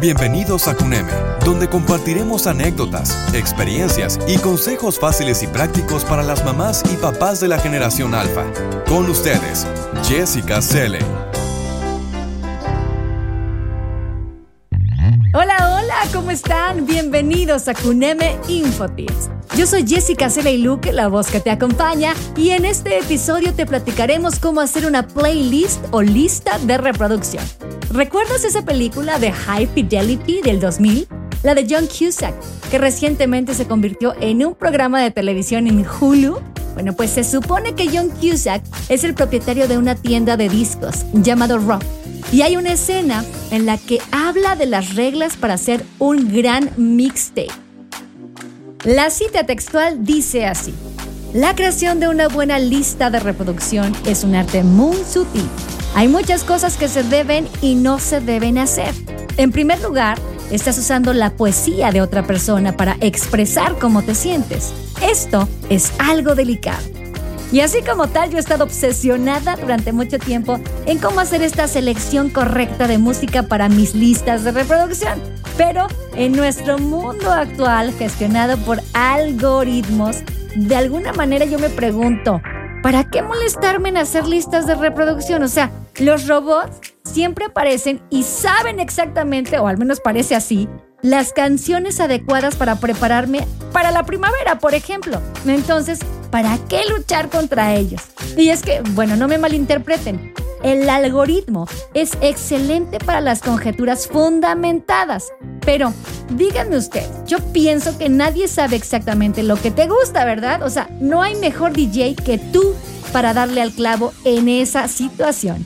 Bienvenidos a CUNEME, donde compartiremos anécdotas, experiencias y consejos fáciles y prácticos para las mamás y papás de la generación alfa. Con ustedes, Jessica Selle. Hola, hola, ¿cómo están? Bienvenidos a CUNEME Infotips. Yo soy Jessica Selle y Luke, la voz que te acompaña, y en este episodio te platicaremos cómo hacer una playlist o lista de reproducción. ¿Recuerdas esa película de High Fidelity del 2000? La de John Cusack, que recientemente se convirtió en un programa de televisión en Hulu. Bueno, pues se supone que John Cusack es el propietario de una tienda de discos llamado Rock. Y hay una escena en la que habla de las reglas para hacer un gran mixtape. La cita textual dice así. La creación de una buena lista de reproducción es un arte muy sutil hay muchas cosas que se deben y no se deben hacer. En primer lugar, estás usando la poesía de otra persona para expresar cómo te sientes. Esto es algo delicado. Y así como tal, yo he estado obsesionada durante mucho tiempo en cómo hacer esta selección correcta de música para mis listas de reproducción. Pero en nuestro mundo actual, gestionado por algoritmos, de alguna manera yo me pregunto, ¿para qué molestarme en hacer listas de reproducción? O sea, los robots siempre aparecen y saben exactamente, o al menos parece así, las canciones adecuadas para prepararme para la primavera, por ejemplo. Entonces, ¿para qué luchar contra ellos? Y es que, bueno, no me malinterpreten. El algoritmo es excelente para las conjeturas fundamentadas. Pero díganme usted, yo pienso que nadie sabe exactamente lo que te gusta, ¿verdad? O sea, no hay mejor DJ que tú para darle al clavo en esa situación.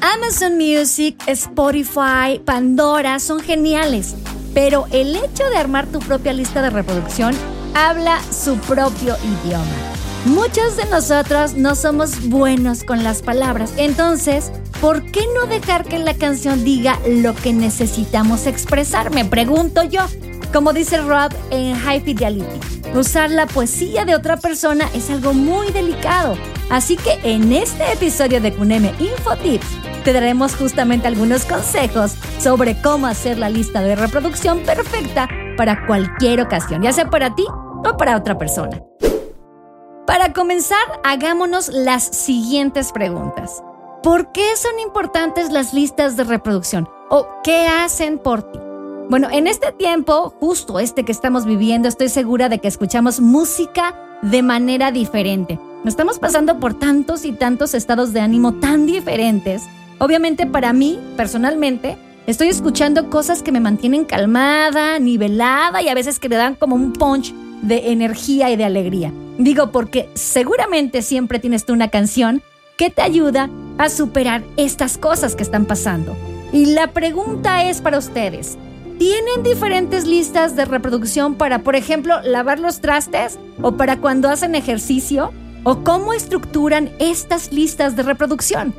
Amazon Music, Spotify, Pandora son geniales, pero el hecho de armar tu propia lista de reproducción habla su propio idioma. Muchos de nosotros no somos buenos con las palabras, entonces, ¿por qué no dejar que la canción diga lo que necesitamos expresar? Me pregunto yo. Como dice Rob en High Fidelity, usar la poesía de otra persona es algo muy delicado. Así que en este episodio de Kuneme Infotips te daremos justamente algunos consejos sobre cómo hacer la lista de reproducción perfecta para cualquier ocasión, ya sea para ti o para otra persona. Para comenzar, hagámonos las siguientes preguntas. ¿Por qué son importantes las listas de reproducción? ¿O qué hacen por ti? Bueno, en este tiempo, justo este que estamos viviendo, estoy segura de que escuchamos música de manera diferente. Estamos pasando por tantos y tantos estados de ánimo tan diferentes Obviamente para mí, personalmente, estoy escuchando cosas que me mantienen calmada, nivelada y a veces que le dan como un punch de energía y de alegría. Digo porque seguramente siempre tienes tú una canción que te ayuda a superar estas cosas que están pasando. Y la pregunta es para ustedes. ¿Tienen diferentes listas de reproducción para, por ejemplo, lavar los trastes o para cuando hacen ejercicio? ¿O cómo estructuran estas listas de reproducción?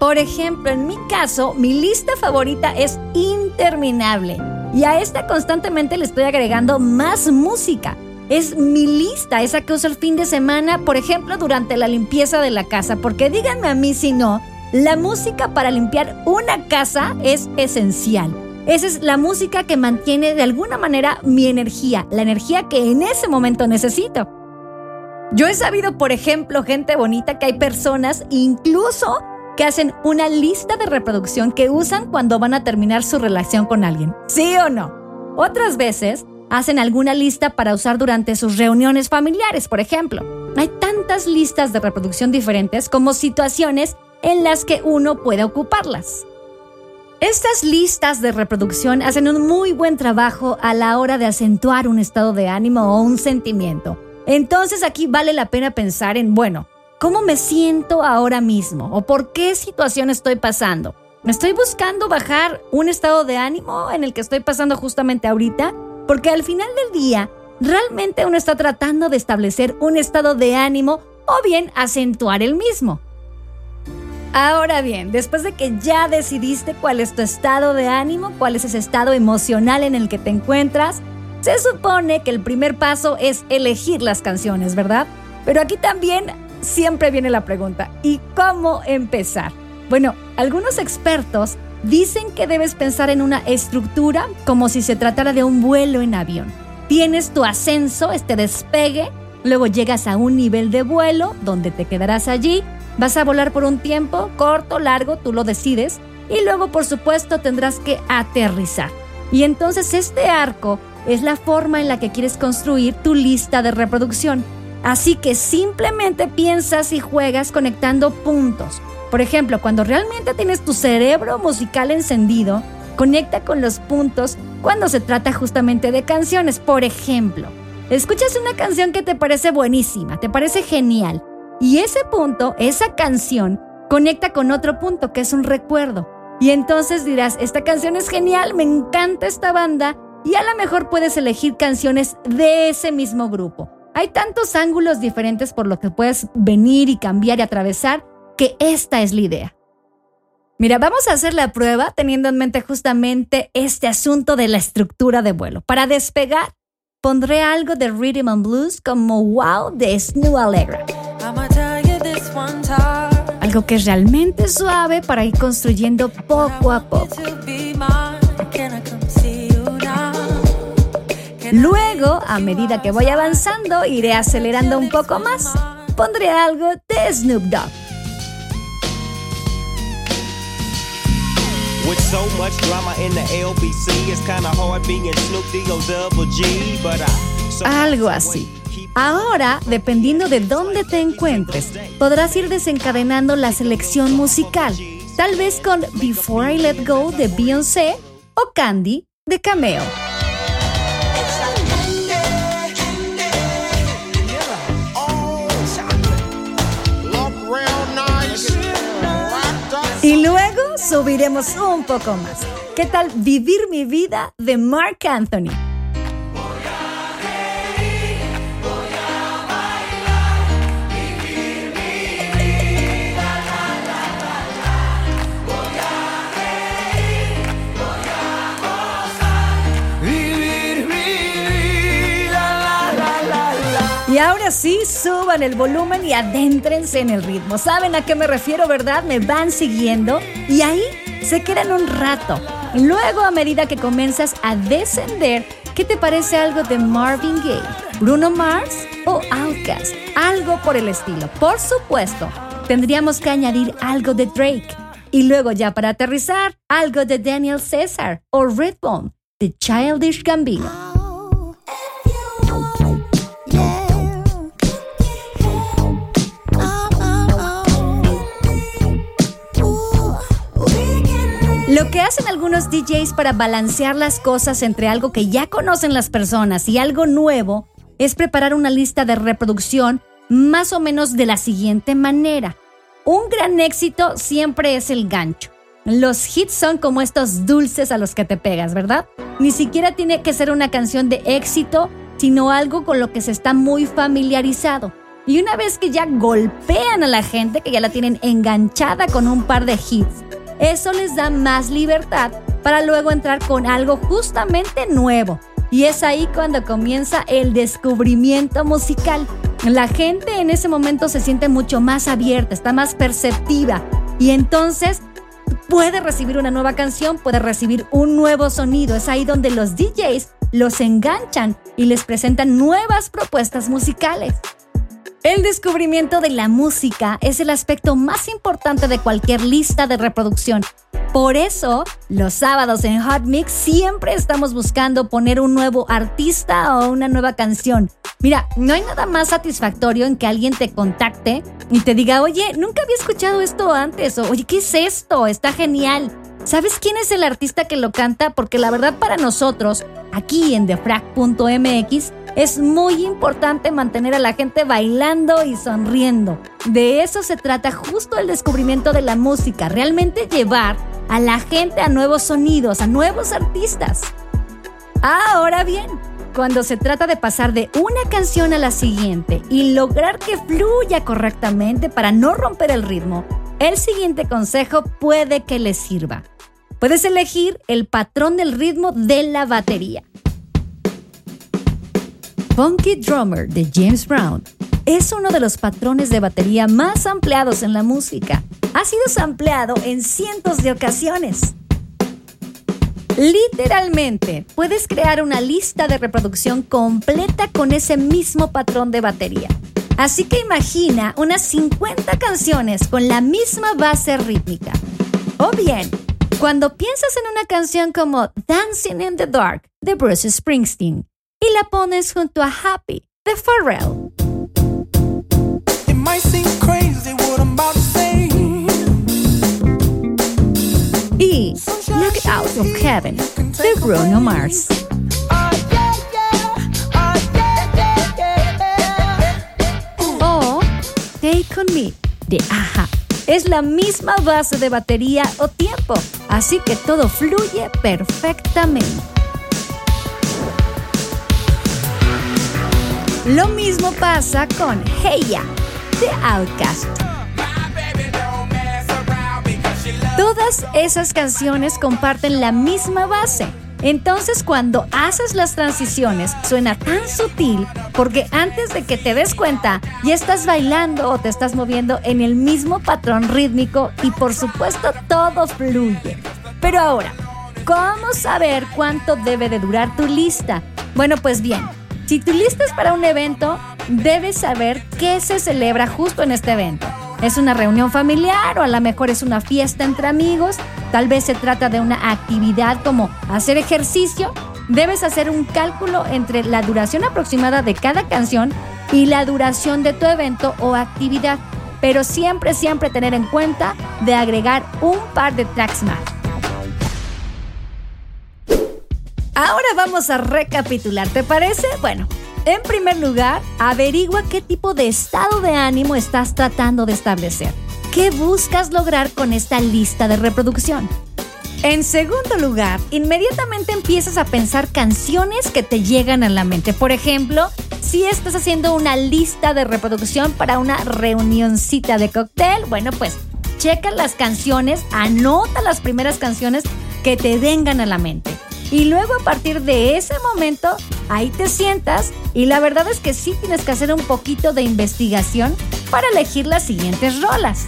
Por ejemplo, en mi caso, mi lista favorita es interminable y a esta constantemente le estoy agregando más música. Es mi lista, esa que uso el fin de semana, por ejemplo, durante la limpieza de la casa, porque díganme a mí si no, la música para limpiar una casa es esencial. Esa es la música que mantiene de alguna manera mi energía, la energía que en ese momento necesito. Yo he sabido, por ejemplo, gente bonita, que hay personas, incluso hacen una lista de reproducción que usan cuando van a terminar su relación con alguien. ¿Sí o no? Otras veces hacen alguna lista para usar durante sus reuniones familiares, por ejemplo. Hay tantas listas de reproducción diferentes como situaciones en las que uno puede ocuparlas. Estas listas de reproducción hacen un muy buen trabajo a la hora de acentuar un estado de ánimo o un sentimiento. Entonces aquí vale la pena pensar en, bueno, ¿Cómo me siento ahora mismo? ¿O por qué situación estoy pasando? ¿Me estoy buscando bajar un estado de ánimo en el que estoy pasando justamente ahorita? Porque al final del día, realmente uno está tratando de establecer un estado de ánimo o bien acentuar el mismo. Ahora bien, después de que ya decidiste cuál es tu estado de ánimo, cuál es ese estado emocional en el que te encuentras, se supone que el primer paso es elegir las canciones, ¿verdad? Pero aquí también siempre viene la pregunta, ¿y cómo empezar? Bueno, algunos expertos Dicen que debes pensar en una estructura como si se tratara de un vuelo en avión. Tienes tu ascenso, este despegue, luego llegas a un nivel de vuelo donde te quedarás allí, vas a volar por un tiempo, corto, largo, tú lo decides, y luego por supuesto tendrás que aterrizar. Y entonces este arco es la forma en la que quieres construir tu lista de reproducción. Así que simplemente piensas y juegas conectando puntos. Por ejemplo, cuando realmente tienes tu cerebro musical encendido, conecta con los puntos cuando se trata justamente de canciones. Por ejemplo, escuchas una canción que te parece buenísima, te parece genial, y ese punto, esa canción, conecta con otro punto que es un recuerdo. Y entonces dirás, esta canción es genial, me encanta esta banda, y a lo mejor puedes elegir canciones de ese mismo grupo. Hay tantos ángulos diferentes por lo que puedes venir y cambiar y atravesar que esta es la idea. Mira, vamos a hacer la prueba teniendo en mente justamente este asunto de la estructura de vuelo. Para despegar, pondré algo de Rhythm and Blues como Wow de Snow Allegra. Algo que es realmente suave para ir construyendo poco a poco. Luego, a medida que voy avanzando, iré acelerando un poco más. Pondré algo de Snoop Dogg. Algo así. Ahora, dependiendo de dónde te encuentres, podrás ir desencadenando la selección musical, tal vez con Before I Let Go de Beyoncé o Candy de Cameo. Subiremos un poco más. ¿Qué tal Vivir mi vida de Mark Anthony? Ahora sí, suban el volumen y adéntrense en el ritmo. ¿Saben a qué me refiero, verdad? Me van siguiendo y ahí se quedan un rato. Luego, a medida que comienzas a descender, ¿qué te parece algo de Marvin Gaye, Bruno Mars o Outkast? Algo por el estilo. Por supuesto, tendríamos que añadir algo de Drake. Y luego ya para aterrizar, algo de Daniel César o Redbone, The Childish Gambino. Lo que hacen algunos DJs para balancear las cosas entre algo que ya conocen las personas y algo nuevo es preparar una lista de reproducción más o menos de la siguiente manera. Un gran éxito siempre es el gancho. Los hits son como estos dulces a los que te pegas, ¿verdad? Ni siquiera tiene que ser una canción de éxito, sino algo con lo que se está muy familiarizado. Y una vez que ya golpean a la gente, que ya la tienen enganchada con un par de hits, eso les da más libertad para luego entrar con algo justamente nuevo. Y es ahí cuando comienza el descubrimiento musical. La gente en ese momento se siente mucho más abierta, está más perceptiva y entonces puede recibir una nueva canción, puede recibir un nuevo sonido. Es ahí donde los DJs los enganchan y les presentan nuevas propuestas musicales. El descubrimiento de la música es el aspecto más importante de cualquier lista de reproducción. Por eso, los sábados en Hot Mix siempre estamos buscando poner un nuevo artista o una nueva canción. Mira, no hay nada más satisfactorio en que alguien te contacte y te diga, oye, nunca había escuchado esto antes, o oye, ¿qué es esto? Está genial. ¿Sabes quién es el artista que lo canta? Porque la verdad para nosotros, aquí en defrag.mx, es muy importante mantener a la gente bailando y sonriendo. De eso se trata justo el descubrimiento de la música, realmente llevar a la gente a nuevos sonidos, a nuevos artistas. Ahora bien, cuando se trata de pasar de una canción a la siguiente y lograr que fluya correctamente para no romper el ritmo, el siguiente consejo puede que les sirva. Puedes elegir el patrón del ritmo de la batería. Funky Drummer de James Brown es uno de los patrones de batería más ampliados en la música. Ha sido sampleado en cientos de ocasiones. Literalmente, puedes crear una lista de reproducción completa con ese mismo patrón de batería. Así que imagina unas 50 canciones con la misma base rítmica. O bien, cuando piensas en una canción como Dancing in the Dark de Bruce Springsteen y la pones junto a Happy de Pharrell. Y Look Out of Heaven de Bruno Mars. O Take On Me de Aja. Es la misma base de batería o tiempo, así que todo fluye perfectamente. Lo mismo pasa con Hey Ya de Outcast. Todas esas canciones comparten la misma base. Entonces cuando haces las transiciones suena tan sutil porque antes de que te des cuenta ya estás bailando o te estás moviendo en el mismo patrón rítmico y por supuesto todo fluye. Pero ahora, ¿cómo saber cuánto debe de durar tu lista? Bueno, pues bien, si tu lista es para un evento, debes saber qué se celebra justo en este evento. ¿Es una reunión familiar o a lo mejor es una fiesta entre amigos? Tal vez se trata de una actividad como hacer ejercicio. Debes hacer un cálculo entre la duración aproximada de cada canción y la duración de tu evento o actividad. Pero siempre, siempre tener en cuenta de agregar un par de tracks más. Ahora vamos a recapitular, ¿te parece? Bueno, en primer lugar, averigua qué tipo de estado de ánimo estás tratando de establecer. ¿Qué buscas lograr con esta lista de reproducción? En segundo lugar, inmediatamente empiezas a pensar canciones que te llegan a la mente. Por ejemplo, si estás haciendo una lista de reproducción para una reunioncita de cóctel, bueno, pues checa las canciones, anota las primeras canciones que te vengan a la mente. Y luego a partir de ese momento, ahí te sientas y la verdad es que sí tienes que hacer un poquito de investigación para elegir las siguientes rolas.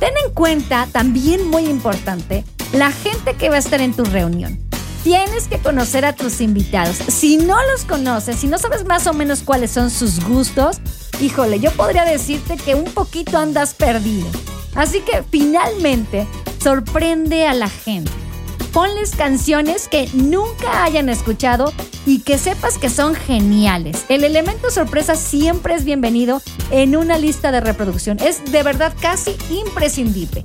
Ten en cuenta, también muy importante, la gente que va a estar en tu reunión. Tienes que conocer a tus invitados. Si no los conoces, si no sabes más o menos cuáles son sus gustos, híjole, yo podría decirte que un poquito andas perdido. Así que finalmente, sorprende a la gente ponles canciones que nunca hayan escuchado y que sepas que son geniales. El elemento sorpresa siempre es bienvenido en una lista de reproducción. Es de verdad casi imprescindible.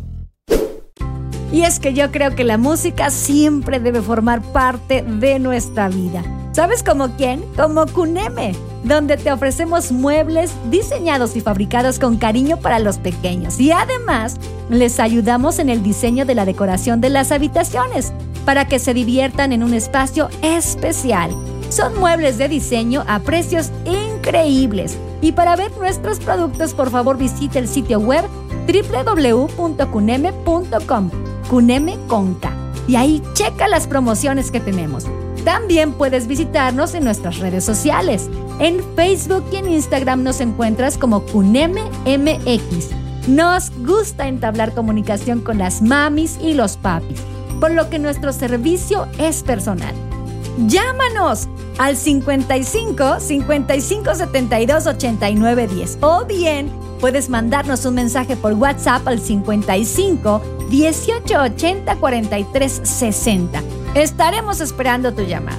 Y es que yo creo que la música siempre debe formar parte de nuestra vida. ¿Sabes como quién? Como Kuneme, donde te ofrecemos muebles diseñados y fabricados con cariño para los pequeños. Y además, les ayudamos en el diseño de la decoración de las habitaciones para que se diviertan en un espacio especial. Son muebles de diseño a precios increíbles. Y para ver nuestros productos, por favor visite el sitio web www.cuneme.com. Cuneme con K. Y ahí checa las promociones que tenemos. También puedes visitarnos en nuestras redes sociales. En Facebook y en Instagram nos encuentras como CunemeMX. Nos gusta entablar comunicación con las mamis y los papis, por lo que nuestro servicio es personal. Llámanos al 55 55 72 89 10 o bien puedes mandarnos un mensaje por WhatsApp al 55 18 80 43 60. Estaremos esperando tu llamada.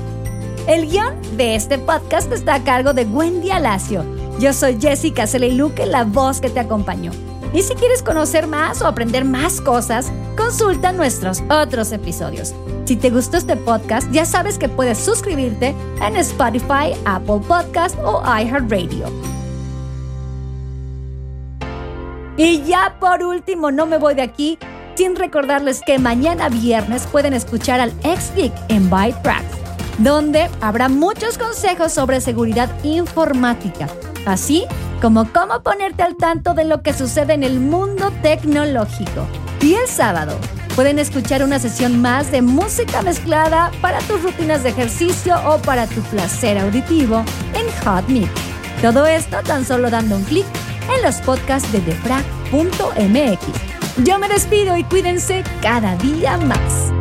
El guion de este podcast está a cargo de Wendy Alacio. Yo soy Jessica Luque, la voz que te acompañó. Y si quieres conocer más o aprender más cosas, consulta nuestros otros episodios. Si te gustó este podcast, ya sabes que puedes suscribirte en Spotify, Apple Podcast o iHeartRadio. Y ya por último, no me voy de aquí sin recordarles que mañana viernes pueden escuchar al ex en Tracks, donde habrá muchos consejos sobre seguridad informática, así como cómo ponerte al tanto de lo que sucede en el mundo tecnológico. Y el sábado pueden escuchar una sesión más de música mezclada para tus rutinas de ejercicio o para tu placer auditivo en Hot Meet. Todo esto tan solo dando un clic en los podcasts de defrag.mx. Yo me despido y cuídense cada día más.